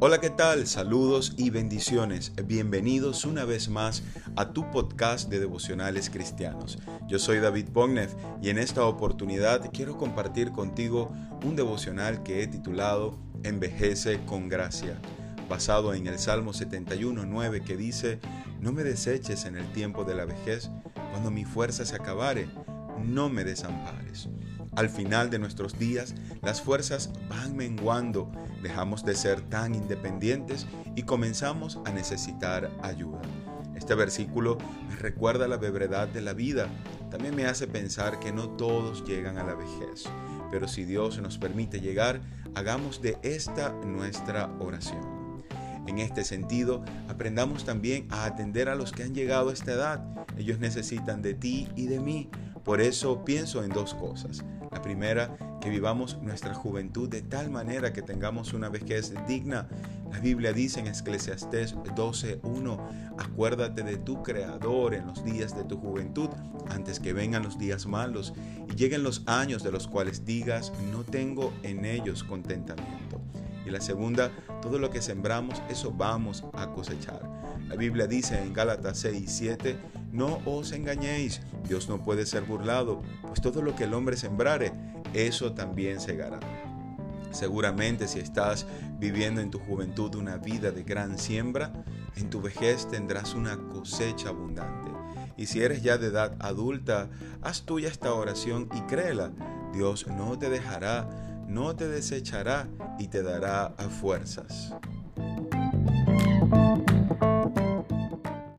Hola, ¿qué tal? Saludos y bendiciones. Bienvenidos una vez más a tu podcast de devocionales cristianos. Yo soy David Bognev y en esta oportunidad quiero compartir contigo un devocional que he titulado Envejece con gracia, basado en el Salmo 71.9 que dice, No me deseches en el tiempo de la vejez, cuando mi fuerza se acabare, no me desampares. Al final de nuestros días, las fuerzas van menguando, dejamos de ser tan independientes y comenzamos a necesitar ayuda. Este versículo me recuerda la brevedad de la vida. También me hace pensar que no todos llegan a la vejez, pero si Dios nos permite llegar, hagamos de esta nuestra oración. En este sentido, aprendamos también a atender a los que han llegado a esta edad. Ellos necesitan de ti y de mí. Por eso pienso en dos cosas. Primera, que vivamos nuestra juventud de tal manera que tengamos una vejez digna. La Biblia dice en Eclesiastés 12:1, acuérdate de tu Creador en los días de tu juventud, antes que vengan los días malos y lleguen los años de los cuales digas, no tengo en ellos contentamiento. Y la segunda, todo lo que sembramos, eso vamos a cosechar. La Biblia dice en Gálatas 6 y 7, no os engañéis, Dios no puede ser burlado, pues todo lo que el hombre sembrare, eso también segará. Seguramente si estás viviendo en tu juventud una vida de gran siembra, en tu vejez tendrás una cosecha abundante. Y si eres ya de edad adulta, haz tuya esta oración y créela. Dios no te dejará, no te desechará y te dará fuerzas.